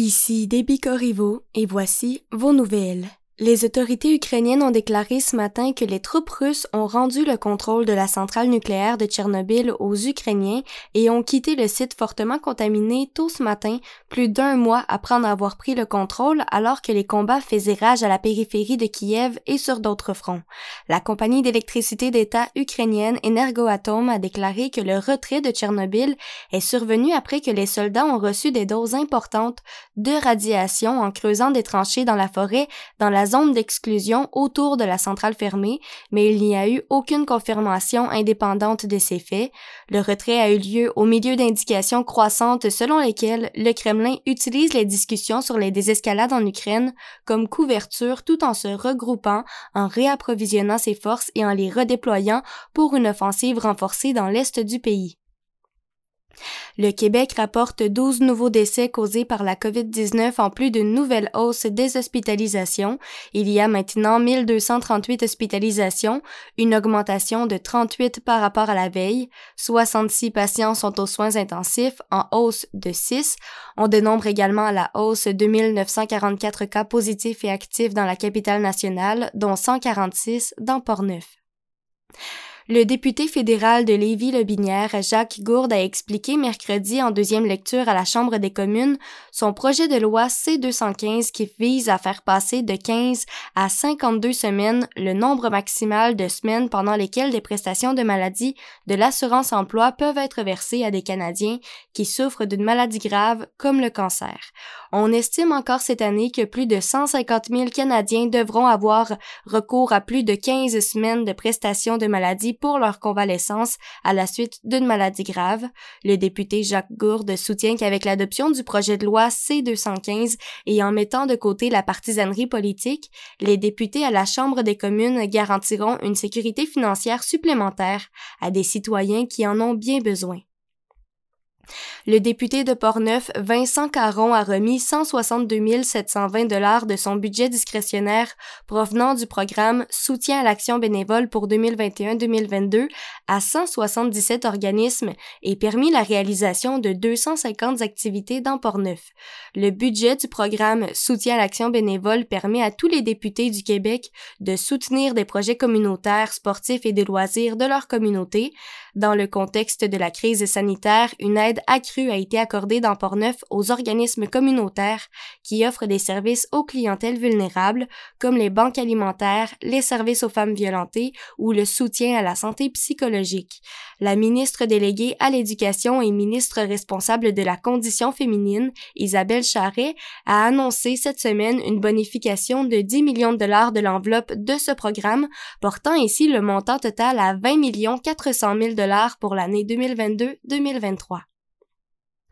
Ici Debbie Corriveau et voici vos nouvelles. Les autorités ukrainiennes ont déclaré ce matin que les troupes russes ont rendu le contrôle de la centrale nucléaire de Tchernobyl aux Ukrainiens et ont quitté le site fortement contaminé tôt ce matin, plus d'un mois après en avoir pris le contrôle alors que les combats faisaient rage à la périphérie de Kiev et sur d'autres fronts. La compagnie d'électricité d'État ukrainienne Energoatom a déclaré que le retrait de Tchernobyl est survenu après que les soldats ont reçu des doses importantes de radiation en creusant des tranchées dans la forêt dans la zone d'exclusion autour de la centrale fermée, mais il n'y a eu aucune confirmation indépendante de ces faits. Le retrait a eu lieu au milieu d'indications croissantes selon lesquelles le Kremlin utilise les discussions sur les désescalades en Ukraine comme couverture tout en se regroupant, en réapprovisionnant ses forces et en les redéployant pour une offensive renforcée dans l'est du pays. Le Québec rapporte 12 nouveaux décès causés par la COVID-19 en plus d'une nouvelle hausse des hospitalisations. Il y a maintenant 1238 hospitalisations, une augmentation de 38 par rapport à la veille. 66 patients sont aux soins intensifs, en hausse de 6. On dénombre également la hausse de 1944 cas positifs et actifs dans la capitale nationale, dont 146 dans Port-Neuf. Le député fédéral de Lévis-Lobinière, Jacques Gourde, a expliqué mercredi en deuxième lecture à la Chambre des communes son projet de loi C-215 qui vise à faire passer de 15 à 52 semaines le nombre maximal de semaines pendant lesquelles des prestations de maladie de l'assurance emploi peuvent être versées à des Canadiens qui souffrent d'une maladie grave comme le cancer. On estime encore cette année que plus de 150 000 Canadiens devront avoir recours à plus de 15 semaines de prestations de maladie pour leur convalescence à la suite d'une maladie grave. Le député Jacques Gourde soutient qu'avec l'adoption du projet de loi C-215 et en mettant de côté la partisanerie politique, les députés à la Chambre des communes garantiront une sécurité financière supplémentaire à des citoyens qui en ont bien besoin. Le député de Portneuf, Vincent Caron, a remis 162 720 dollars de son budget discrétionnaire provenant du programme Soutien à l'action bénévole pour 2021-2022 à 177 organismes et permis la réalisation de 250 activités dans Portneuf. Le budget du programme Soutien à l'action bénévole permet à tous les députés du Québec de soutenir des projets communautaires, sportifs et de loisirs de leur communauté. Dans le contexte de la crise sanitaire, une aide accrue a été accordée dans Portneuf aux organismes communautaires qui offrent des services aux clientèles vulnérables, comme les banques alimentaires, les services aux femmes violentées ou le soutien à la santé psychologique. La ministre déléguée à l'éducation et ministre responsable de la condition féminine, Isabelle Charret, a annoncé cette semaine une bonification de 10 millions de dollars de l'enveloppe de ce programme, portant ainsi le montant total à 20 millions 400 000 dollars pour l'année 2022-2023.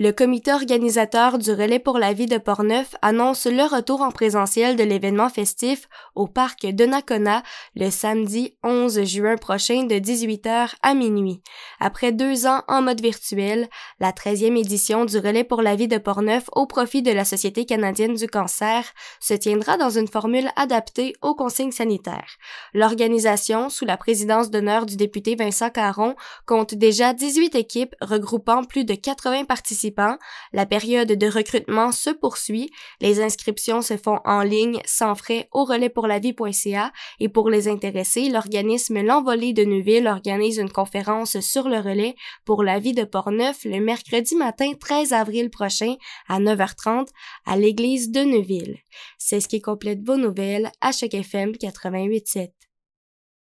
Le comité organisateur du Relais pour la vie de Portneuf annonce le retour en présentiel de l'événement festif au parc de Nakona le samedi 11 juin prochain de 18h à minuit. Après deux ans en mode virtuel, la 13e édition du Relais pour la vie de Portneuf au profit de la Société canadienne du cancer se tiendra dans une formule adaptée aux consignes sanitaires. L'organisation, sous la présidence d'honneur du député Vincent Caron, compte déjà 18 équipes regroupant plus de 80 participants la période de recrutement se poursuit. Les inscriptions se font en ligne sans frais au relaispourlavie.ca et pour les intéressés, l'organisme L'Envolée de Neuville organise une conférence sur le relais pour la vie de Portneuf le mercredi matin 13 avril prochain à 9h30 à l'église de Neuville. C'est ce qui complète vos nouvelles à chaque FM 88.7.